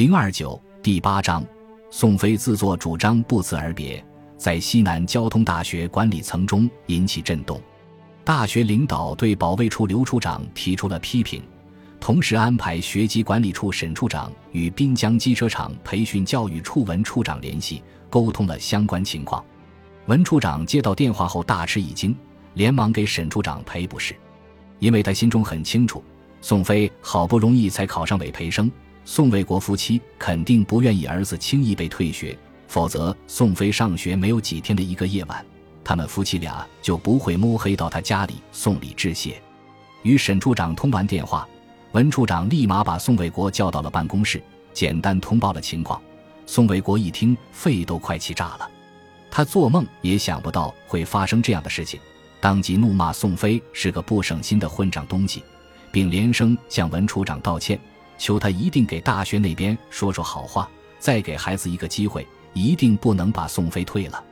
零二九第八章，宋飞自作主张不辞而别，在西南交通大学管理层中引起震动。大学领导对保卫处刘处长提出了批评，同时安排学籍管理处沈处长与滨江机车厂培训教育处文处长联系，沟通了相关情况。文处长接到电话后大吃一惊，连忙给沈处长赔不是，因为他心中很清楚。宋飞好不容易才考上委培生，宋卫国夫妻肯定不愿意儿子轻易被退学，否则宋飞上学没有几天的一个夜晚，他们夫妻俩就不会摸黑到他家里送礼致谢。与沈处长通完电话，文处长立马把宋卫国叫到了办公室，简单通报了情况。宋卫国一听，肺都快气炸了，他做梦也想不到会发生这样的事情，当即怒骂宋飞是个不省心的混账东西。并连声向文处长道歉，求他一定给大学那边说说好话，再给孩子一个机会，一定不能把宋飞退了。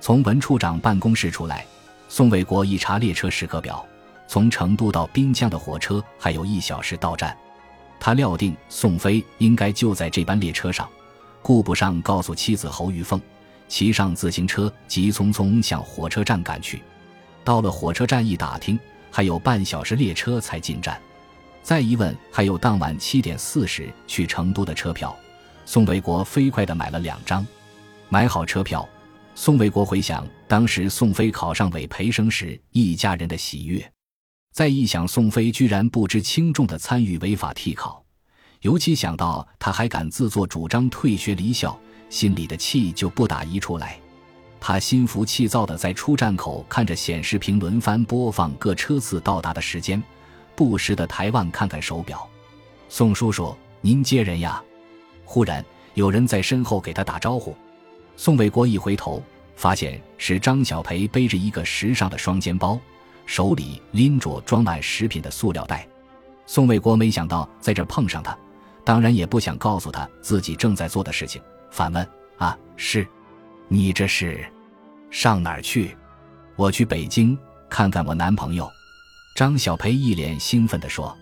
从文处长办公室出来，宋卫国一查列车时刻表，从成都到滨江的火车还有一小时到站。他料定宋飞应该就在这班列车上，顾不上告诉妻子侯玉凤，骑上自行车急匆匆向火车站赶去。到了火车站一打听。还有半小时列车才进站，再一问还有当晚七点四十去成都的车票，宋卫国飞快地买了两张。买好车票，宋卫国回想当时宋飞考上委培生时一家人的喜悦，再一想宋飞居然不知轻重地参与违法替考，尤其想到他还敢自作主张退学离校，心里的气就不打一处来。他心浮气躁地在出站口看着显示屏轮番播放各车次到达的时间，不时地抬腕看看手表。宋叔叔，您接人呀？忽然有人在身后给他打招呼。宋卫国一回头，发现是张小培背着一个时尚的双肩包，手里拎着装满食品的塑料袋。宋卫国没想到在这碰上他，当然也不想告诉他自己正在做的事情，反问：“啊，是？”你这是上哪儿去？我去北京看看我男朋友。张小培一脸兴奋地说。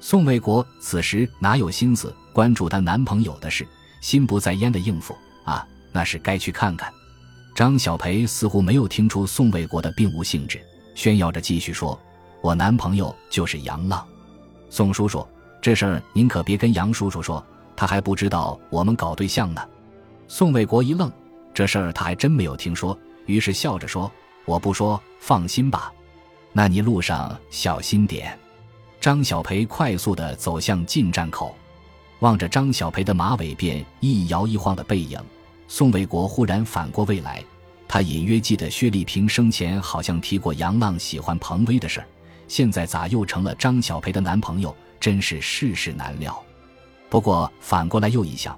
宋卫国此时哪有心思关注她男朋友的事，心不在焉的应付啊，那是该去看看。张小培似乎没有听出宋卫国的并无兴致，炫耀着继续说：“我男朋友就是杨浪。宋叔叔，这事儿您可别跟杨叔叔说，他还不知道我们搞对象呢。”宋卫国一愣。这事儿他还真没有听说，于是笑着说：“我不说，放心吧。那你路上小心点。”张小培快速地走向进站口，望着张小培的马尾辫一摇一晃的背影，宋卫国忽然反过味来。他隐约记得薛丽萍生前好像提过杨浪喜欢彭威的事儿，现在咋又成了张小培的男朋友？真是世事难料。不过反过来又一想。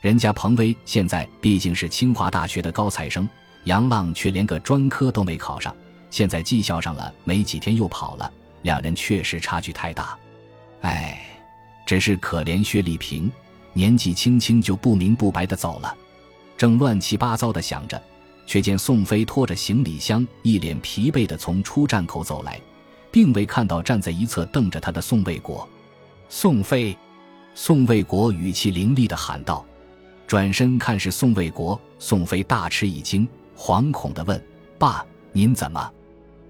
人家彭威现在毕竟是清华大学的高材生，杨浪却连个专科都没考上，现在技校上了没几天又跑了，两人确实差距太大。哎，只是可怜薛丽萍，年纪轻轻就不明不白的走了。正乱七八糟的想着，却见宋飞拖着行李箱，一脸疲惫的从出站口走来，并未看到站在一侧瞪着他的宋卫国。宋飞，宋卫国语气凌厉的喊道。转身看是宋卫国，宋飞大吃一惊，惶恐的问：“爸，您怎么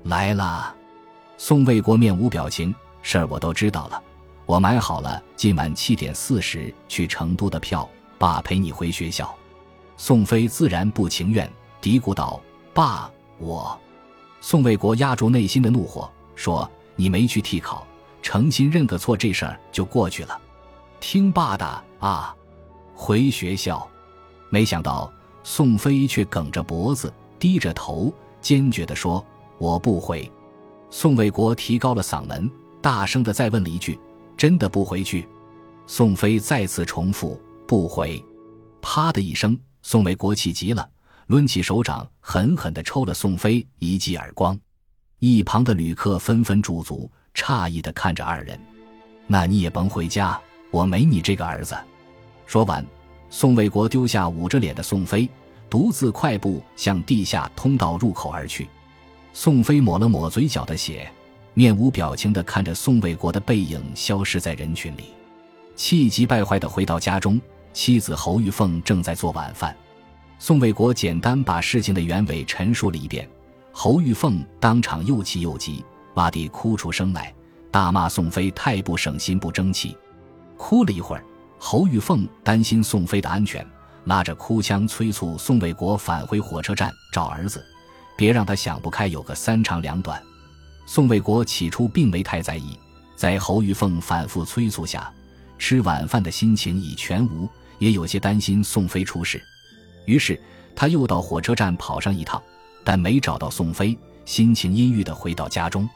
来了？”宋卫国面无表情：“事儿我都知道了，我买好了今晚七点四十去成都的票，爸陪你回学校。”宋飞自然不情愿，嘀咕道：“爸，我……”宋卫国压住内心的怒火，说：“你没去替考，诚心认个错，这事儿就过去了。听爸的啊！”回学校，没想到宋飞却梗着脖子，低着头，坚决地说：“我不回。”宋卫国提高了嗓门，大声地再问了一句：“真的不回去？”宋飞再次重复：“不回。”啪的一声，宋卫国气急了，抡起手掌，狠狠地抽了宋飞一记耳光。一旁的旅客纷纷驻足，诧异地看着二人：“那你也甭回家，我没你这个儿子。”说完，宋卫国丢下捂着脸的宋飞，独自快步向地下通道入口而去。宋飞抹了抹嘴角的血，面无表情地看着宋卫国的背影消失在人群里，气急败坏地回到家中，妻子侯玉凤正在做晚饭。宋卫国简单把事情的原委陈述了一遍，侯玉凤当场又气又急，哇地哭出声来，大骂宋飞太不省心、不争气。哭了一会儿，侯玉凤担心宋飞的安全，拉着哭腔催促宋卫国返回火车站找儿子，别让他想不开，有个三长两短。宋卫国起初并没太在意，在侯玉凤反复催促下，吃晚饭的心情已全无，也有些担心宋飞出事。于是他又到火车站跑上一趟，但没找到宋飞，心情阴郁地回到家中。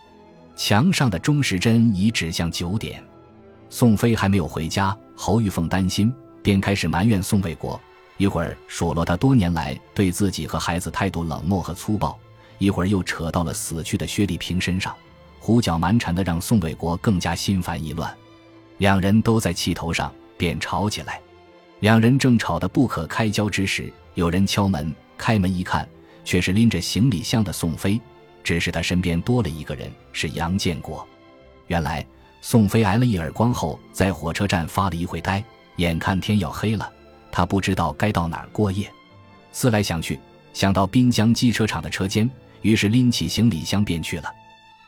墙上的钟时针已指向九点，宋飞还没有回家。侯玉凤担心，便开始埋怨宋卫国，一会儿数落他多年来对自己和孩子态度冷漠和粗暴，一会儿又扯到了死去的薛丽萍身上，胡搅蛮缠的让宋卫国更加心烦意乱。两人都在气头上，便吵起来。两人正吵得不可开交之时，有人敲门。开门一看，却是拎着行李箱的宋飞。只是他身边多了一个人，是杨建国。原来宋飞挨了一耳光后，在火车站发了一会呆。眼看天要黑了，他不知道该到哪儿过夜。思来想去，想到滨江机车厂的车间，于是拎起行李箱便去了。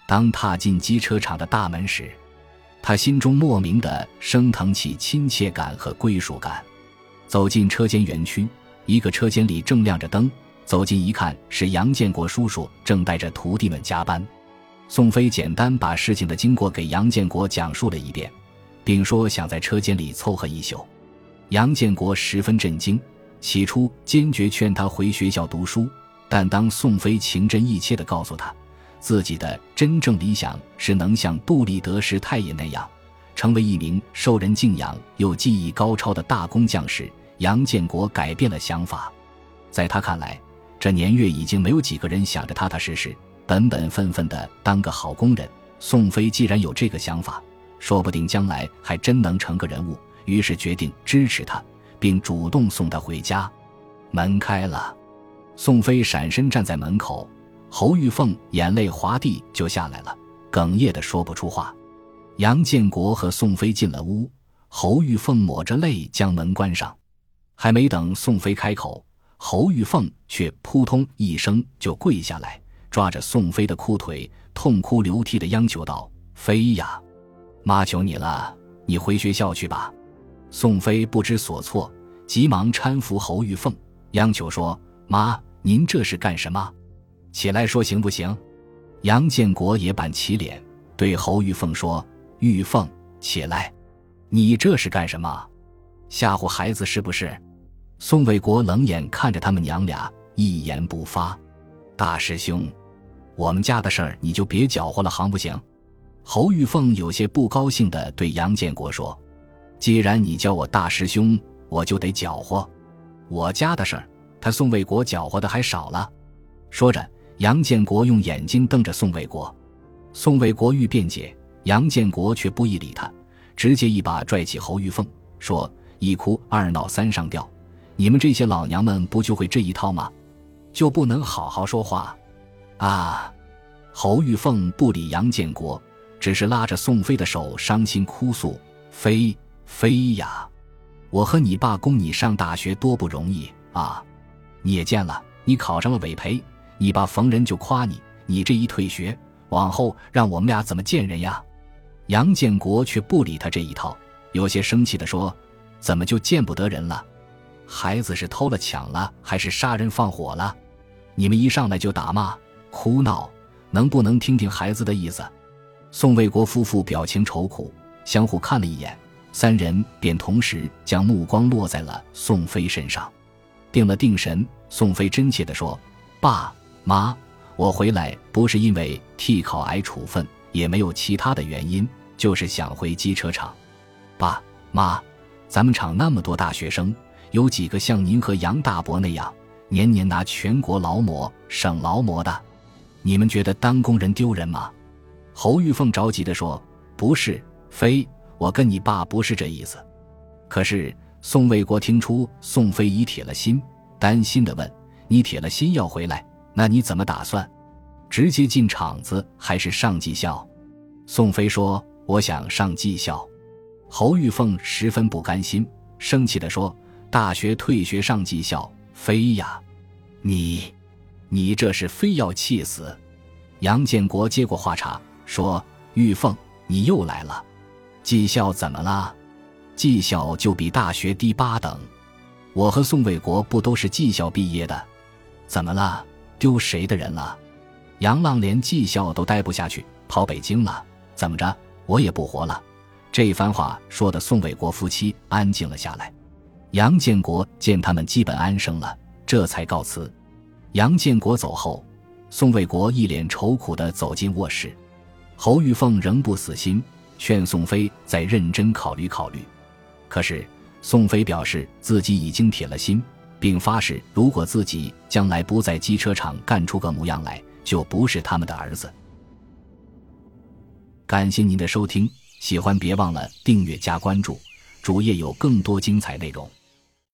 当踏进机车厂的大门时，他心中莫名的升腾起亲切感和归属感。走进车间园区，一个车间里正亮着灯。走近一看，是杨建国叔叔正带着徒弟们加班。宋飞简单把事情的经过给杨建国讲述了一遍，并说想在车间里凑合一宿。杨建国十分震惊，起初坚决劝他回学校读书，但当宋飞情真意切地告诉他，自己的真正理想是能像杜立德师太爷那样，成为一名受人敬仰又技艺高超的大工匠时，杨建国改变了想法，在他看来，这年月已经没有几个人想着踏踏实实、本本分分的当个好工人。宋飞既然有这个想法，说不定将来还真能成个人物。于是决定支持他，并主动送他回家。门开了，宋飞闪身站在门口，侯玉凤眼泪滑地就下来了，哽咽的说不出话。杨建国和宋飞进了屋，侯玉凤抹着泪将门关上。还没等宋飞开口，侯玉凤却扑通一声就跪下来，抓着宋飞的裤腿，痛哭流涕的央求道：“飞呀，妈求你了，你回学校去吧。”宋飞不知所措，急忙搀扶侯玉凤，央求说：“妈，您这是干什么？起来说行不行？”杨建国也板起脸，对侯玉凤说：“玉凤，起来，你这是干什么？吓唬孩子是不是？”宋卫国冷眼看着他们娘俩，一言不发。大师兄，我们家的事儿你就别搅和了，行不行？侯玉凤有些不高兴地对杨建国说：“既然你叫我大师兄，我就得搅和。我家的事儿，他宋卫国搅和的还少了。”说着，杨建国用眼睛瞪着宋卫国。宋卫国欲辩解，杨建国却不意理他，直接一把拽起侯玉凤，说：“一哭二闹三上吊。”你们这些老娘们不就会这一套吗？就不能好好说话？啊！侯玉凤不理杨建国，只是拉着宋飞的手，伤心哭诉：“飞飞呀，我和你爸供你上大学多不容易啊！你也见了，你考上了委培，你爸逢人就夸你，你这一退学，往后让我们俩怎么见人呀？”杨建国却不理他这一套，有些生气地说：“怎么就见不得人了？”孩子是偷了抢了，还是杀人放火了？你们一上来就打骂、哭闹，能不能听听孩子的意思？宋卫国夫妇表情愁苦，相互看了一眼，三人便同时将目光落在了宋飞身上，定了定神。宋飞真切地说：“爸妈，我回来不是因为替考挨处分，也没有其他的原因，就是想回机车厂。爸妈，咱们厂那么多大学生。”有几个像您和杨大伯那样，年年拿全国劳模、省劳模的？你们觉得当工人丢人吗？侯玉凤着急地说：“不是，飞，我跟你爸不是这意思。”可是宋卫国听出宋飞已铁了心，担心地问：“你铁了心要回来，那你怎么打算？直接进厂子还是上技校？”宋飞说：“我想上技校。”侯玉凤十分不甘心。生气地说：“大学退学上技校，飞呀！你，你这是非要气死！”杨建国接过话茬说：“玉凤，你又来了，技校怎么了？技校就比大学低八等。我和宋卫国不都是技校毕业的？怎么了？丢谁的人了？杨浪连技校都待不下去，跑北京了？怎么着？我也不活了？”这番话说的宋卫国夫妻安静了下来。杨建国见他们基本安生了，这才告辞。杨建国走后。宋卫国一脸愁苦地走进卧室，侯玉凤仍不死心，劝宋飞再认真考虑考虑。可是宋飞表示自己已经铁了心，并发誓，如果自己将来不在机车厂干出个模样来，就不是他们的儿子。感谢您的收听，喜欢别忘了订阅加关注，主页有更多精彩内容。